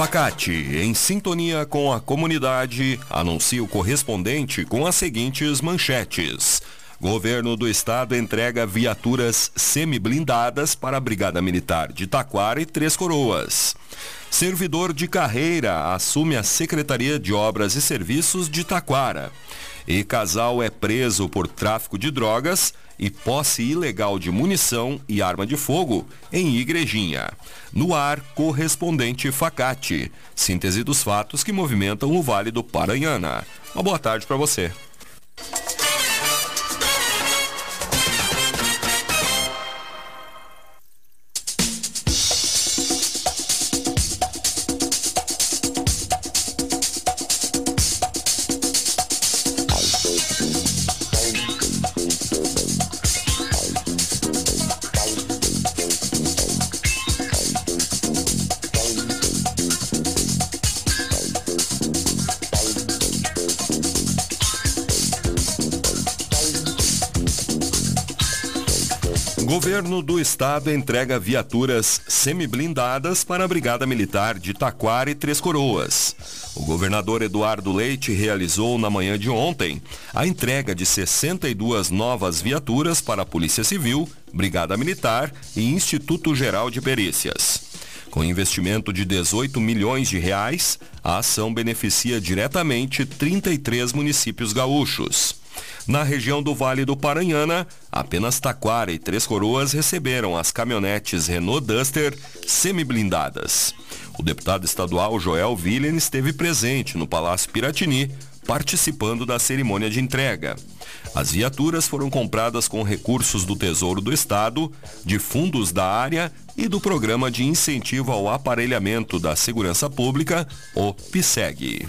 Facate, em sintonia com a comunidade, anuncia o correspondente com as seguintes manchetes. Governo do Estado entrega viaturas semi-blindadas para a Brigada Militar de Taquara e Três Coroas. Servidor de carreira assume a Secretaria de Obras e Serviços de Taquara. E casal é preso por tráfico de drogas e posse ilegal de munição e arma de fogo em Igrejinha. No ar, correspondente Facate. Síntese dos fatos que movimentam o Vale do Paranhana. Uma boa tarde para você. Governo do Estado entrega viaturas semi-blindadas para a Brigada Militar de Taquara e Três Coroas. O governador Eduardo Leite realizou na manhã de ontem a entrega de 62 novas viaturas para a Polícia Civil, Brigada Militar e Instituto Geral de Perícias. Com investimento de 18 milhões de reais, a ação beneficia diretamente 33 municípios gaúchos. Na região do Vale do Paranhana, apenas Taquara e Três Coroas receberam as caminhonetes Renault Duster semi-blindadas. O deputado estadual Joel Villen esteve presente no Palácio Piratini, participando da cerimônia de entrega. As viaturas foram compradas com recursos do Tesouro do Estado, de fundos da área e do Programa de Incentivo ao Aparelhamento da Segurança Pública, o PSEG.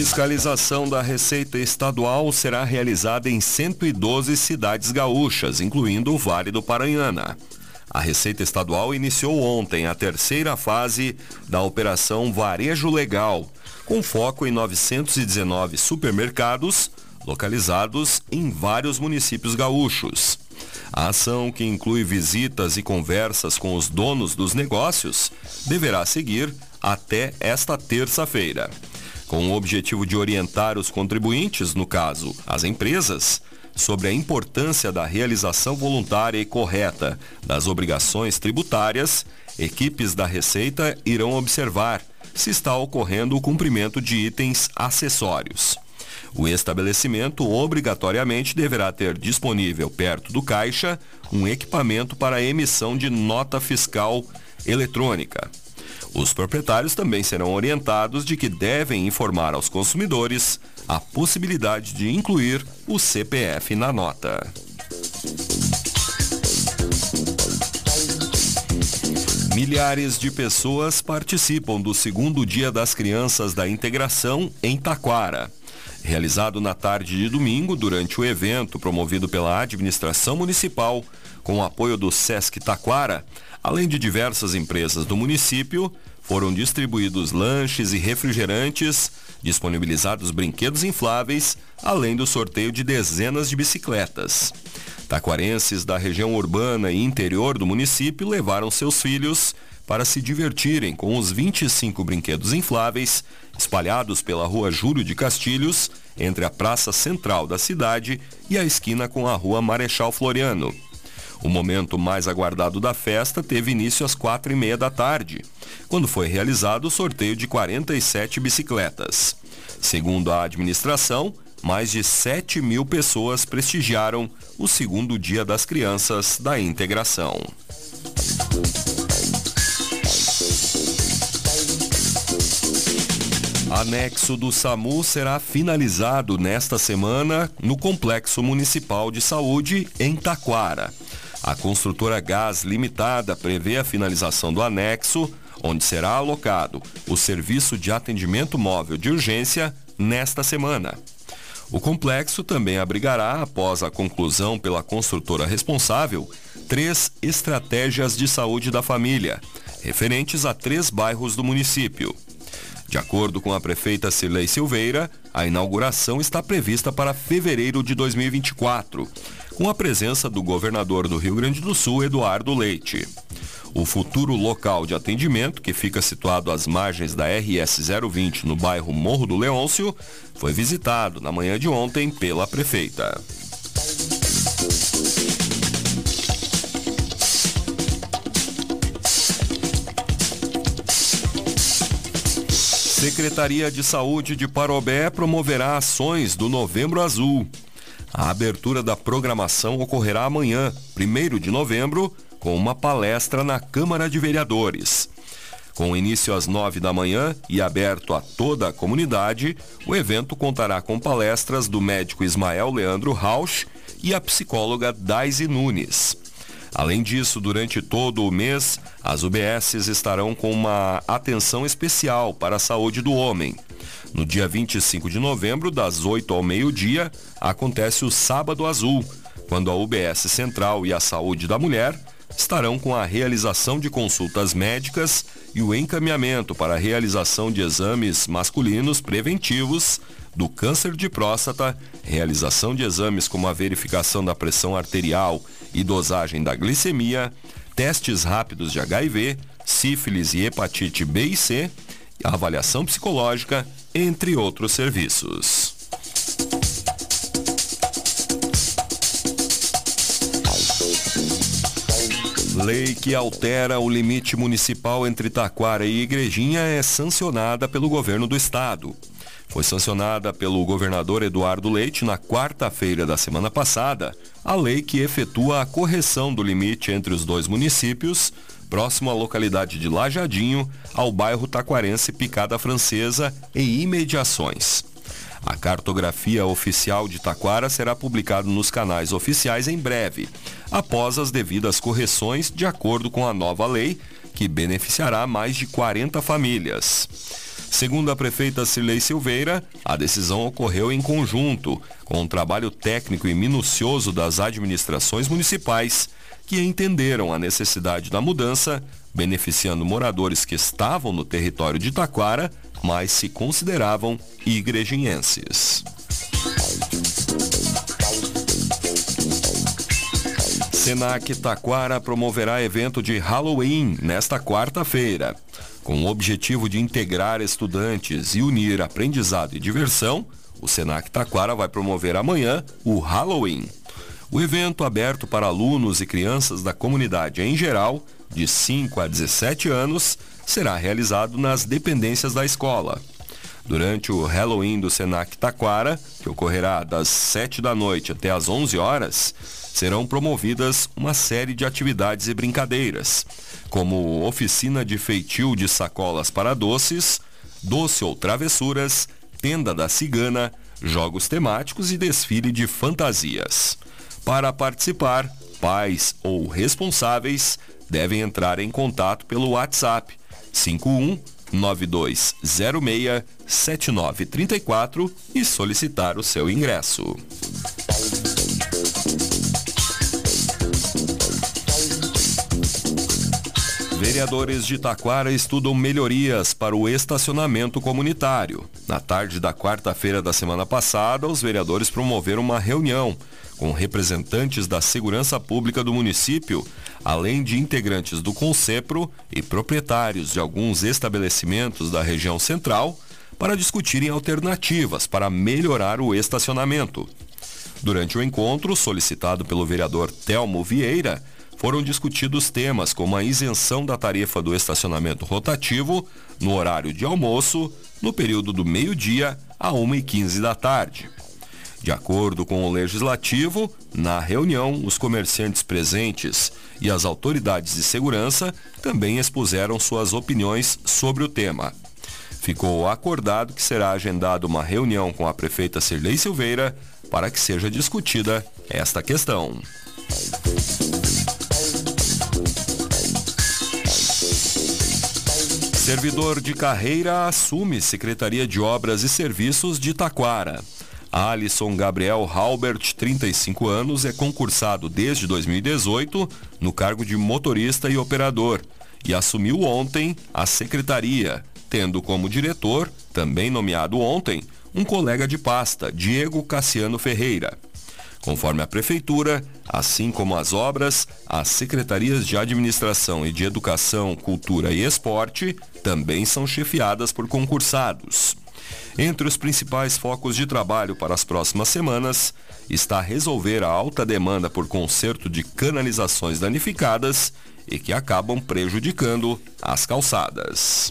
Fiscalização da Receita Estadual será realizada em 112 cidades gaúchas, incluindo o Vale do Paranhana. A Receita Estadual iniciou ontem a terceira fase da Operação Varejo Legal, com foco em 919 supermercados localizados em vários municípios gaúchos. A ação, que inclui visitas e conversas com os donos dos negócios, deverá seguir até esta terça-feira com o objetivo de orientar os contribuintes, no caso, as empresas, sobre a importância da realização voluntária e correta das obrigações tributárias, equipes da Receita irão observar se está ocorrendo o cumprimento de itens acessórios. O estabelecimento obrigatoriamente deverá ter disponível perto do caixa um equipamento para emissão de nota fiscal eletrônica. Os proprietários também serão orientados de que devem informar aos consumidores a possibilidade de incluir o CPF na nota. Milhares de pessoas participam do segundo Dia das Crianças da Integração em Taquara. Realizado na tarde de domingo, durante o evento promovido pela administração municipal, com o apoio do Sesc Taquara, Além de diversas empresas do município, foram distribuídos lanches e refrigerantes, disponibilizados brinquedos infláveis, além do sorteio de dezenas de bicicletas. Taquarenses da região urbana e interior do município levaram seus filhos para se divertirem com os 25 brinquedos infláveis espalhados pela rua Júlio de Castilhos, entre a praça central da cidade e a esquina com a rua Marechal Floriano. O momento mais aguardado da festa teve início às quatro e meia da tarde, quando foi realizado o sorteio de 47 bicicletas. Segundo a administração, mais de 7 mil pessoas prestigiaram o segundo Dia das Crianças da Integração. Anexo do SAMU será finalizado nesta semana no Complexo Municipal de Saúde, em Taquara. A construtora Gás Limitada prevê a finalização do anexo, onde será alocado o serviço de atendimento móvel de urgência nesta semana. O complexo também abrigará, após a conclusão pela construtora responsável, três estratégias de saúde da família, referentes a três bairros do município. De acordo com a prefeita Cirlei Silveira, a inauguração está prevista para fevereiro de 2024, com a presença do governador do Rio Grande do Sul, Eduardo Leite. O futuro local de atendimento, que fica situado às margens da RS 020 no bairro Morro do Leôncio, foi visitado na manhã de ontem pela prefeita. Secretaria de Saúde de Parobé promoverá ações do Novembro Azul. A abertura da programação ocorrerá amanhã, 1 de novembro, com uma palestra na Câmara de Vereadores. Com início às nove da manhã e aberto a toda a comunidade, o evento contará com palestras do médico Ismael Leandro Rausch e a psicóloga Daisy Nunes. Além disso, durante todo o mês, as UBSs estarão com uma atenção especial para a saúde do homem. No dia 25 de novembro, das 8 ao meio-dia, acontece o Sábado Azul, quando a UBS Central e a Saúde da Mulher estarão com a realização de consultas médicas e o encaminhamento para a realização de exames masculinos preventivos do câncer de próstata, realização de exames como a verificação da pressão arterial e dosagem da glicemia, testes rápidos de HIV, sífilis e hepatite B e C, avaliação psicológica, entre outros serviços. Lei que altera o limite municipal entre Taquara e Igrejinha é sancionada pelo governo do estado. Foi sancionada pelo governador Eduardo Leite na quarta-feira da semana passada a lei que efetua a correção do limite entre os dois municípios, próximo à localidade de Lajadinho, ao bairro taquarense Picada Francesa e imediações. A cartografia oficial de Taquara será publicada nos canais oficiais em breve, após as devidas correções de acordo com a nova lei, que beneficiará mais de 40 famílias. Segundo a prefeita Cirlei Silveira, a decisão ocorreu em conjunto com um trabalho técnico e minucioso das administrações municipais, que entenderam a necessidade da mudança, beneficiando moradores que estavam no território de Taquara mas se consideravam igrejinhenses. Senac Taquara promoverá evento de Halloween nesta quarta-feira. Com o objetivo de integrar estudantes e unir aprendizado e diversão, o Senac Taquara vai promover amanhã o Halloween. O evento, aberto para alunos e crianças da comunidade em geral, de 5 a 17 anos, será realizado nas dependências da escola. Durante o Halloween do Senac Taquara, que ocorrerá das 7 da noite até as 11 horas, serão promovidas uma série de atividades e brincadeiras, como oficina de feitio de sacolas para doces, doce ou travessuras, tenda da cigana, jogos temáticos e desfile de fantasias. Para participar, pais ou responsáveis devem entrar em contato pelo WhatsApp 51 9206 7934 e solicitar o seu ingresso. Vereadores de Taquara estudam melhorias para o estacionamento comunitário. Na tarde da quarta-feira da semana passada, os vereadores promoveram uma reunião com representantes da segurança pública do município, além de integrantes do Concepro e proprietários de alguns estabelecimentos da região central, para discutirem alternativas para melhorar o estacionamento. Durante o encontro, solicitado pelo vereador Telmo Vieira, foram discutidos temas como a isenção da tarifa do estacionamento rotativo no horário de almoço, no período do meio-dia a 1h15 da tarde. De acordo com o legislativo, na reunião, os comerciantes presentes e as autoridades de segurança também expuseram suas opiniões sobre o tema. ficou acordado que será agendada uma reunião com a prefeita Cirlei Silveira para que seja discutida esta questão. Servidor de carreira assume Secretaria de Obras e Serviços de Taquara. Alisson Gabriel Halbert, 35 anos, é concursado desde 2018 no cargo de motorista e operador e assumiu ontem a secretaria, tendo como diretor, também nomeado ontem, um colega de pasta, Diego Cassiano Ferreira. Conforme a Prefeitura, assim como as obras, as secretarias de Administração e de Educação, Cultura e Esporte também são chefiadas por concursados. Entre os principais focos de trabalho para as próximas semanas está resolver a alta demanda por conserto de canalizações danificadas e que acabam prejudicando as calçadas.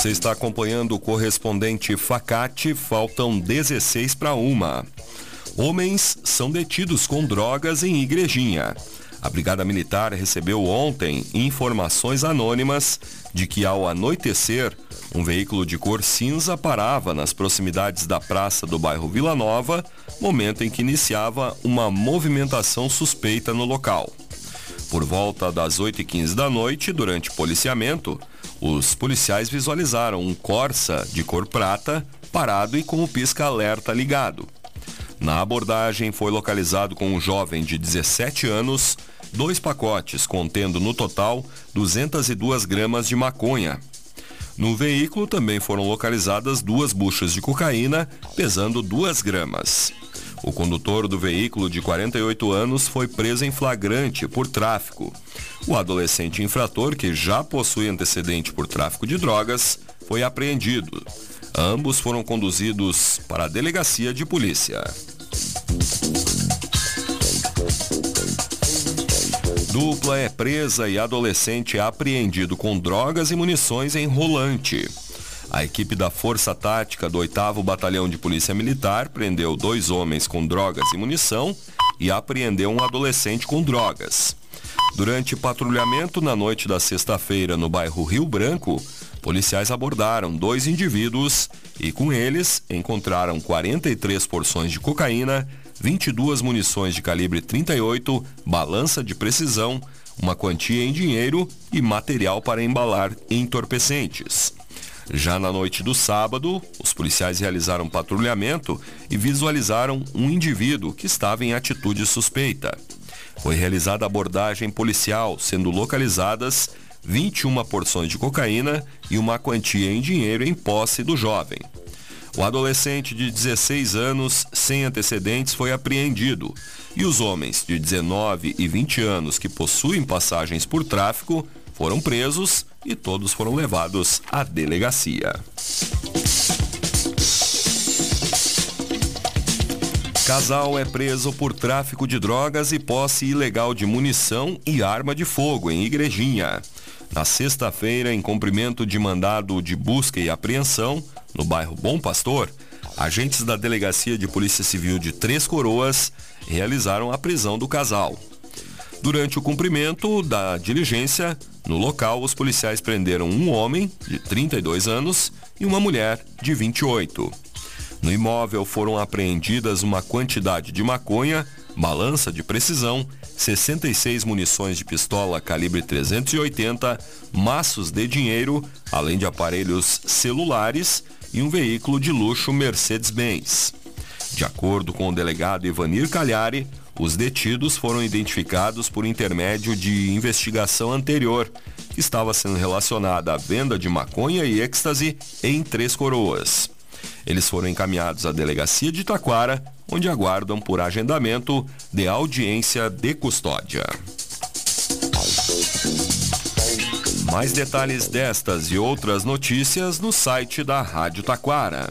Você está acompanhando o correspondente Facate, faltam 16 para uma. Homens são detidos com drogas em Igrejinha. A Brigada Militar recebeu ontem informações anônimas de que ao anoitecer, um veículo de cor cinza parava nas proximidades da praça do bairro Vila Nova, momento em que iniciava uma movimentação suspeita no local. Por volta das 8h15 da noite, durante policiamento, os policiais visualizaram um Corsa de cor prata parado e com o pisca-alerta ligado. Na abordagem foi localizado com um jovem de 17 anos dois pacotes contendo no total 202 gramas de maconha. No veículo também foram localizadas duas buchas de cocaína pesando 2 gramas. O condutor do veículo de 48 anos foi preso em flagrante por tráfico. O adolescente infrator, que já possui antecedente por tráfico de drogas, foi apreendido. Ambos foram conduzidos para a delegacia de polícia. Dupla é presa e adolescente é apreendido com drogas e munições em rolante. A equipe da Força Tática do 8 Batalhão de Polícia Militar prendeu dois homens com drogas e munição e apreendeu um adolescente com drogas. Durante patrulhamento na noite da sexta-feira no bairro Rio Branco, policiais abordaram dois indivíduos e com eles encontraram 43 porções de cocaína, 22 munições de calibre 38, balança de precisão, uma quantia em dinheiro e material para embalar entorpecentes. Já na noite do sábado, os policiais realizaram patrulhamento e visualizaram um indivíduo que estava em atitude suspeita. Foi realizada abordagem policial, sendo localizadas 21 porções de cocaína e uma quantia em dinheiro em posse do jovem. O adolescente de 16 anos, sem antecedentes, foi apreendido e os homens de 19 e 20 anos que possuem passagens por tráfico foram presos e todos foram levados à delegacia. Casal é preso por tráfico de drogas e posse ilegal de munição e arma de fogo em Igrejinha. Na sexta-feira, em cumprimento de mandado de busca e apreensão, no bairro Bom Pastor, agentes da Delegacia de Polícia Civil de Três Coroas realizaram a prisão do casal. Durante o cumprimento da diligência, no local, os policiais prenderam um homem, de 32 anos, e uma mulher, de 28. No imóvel foram apreendidas uma quantidade de maconha, balança de precisão, 66 munições de pistola calibre 380, maços de dinheiro, além de aparelhos celulares e um veículo de luxo Mercedes-Benz. De acordo com o delegado Ivanir Calhari, os detidos foram identificados por intermédio de investigação anterior, que estava sendo relacionada à venda de maconha e êxtase em Três Coroas. Eles foram encaminhados à delegacia de Taquara, onde aguardam por agendamento de audiência de custódia. Mais detalhes destas e outras notícias no site da Rádio Taquara.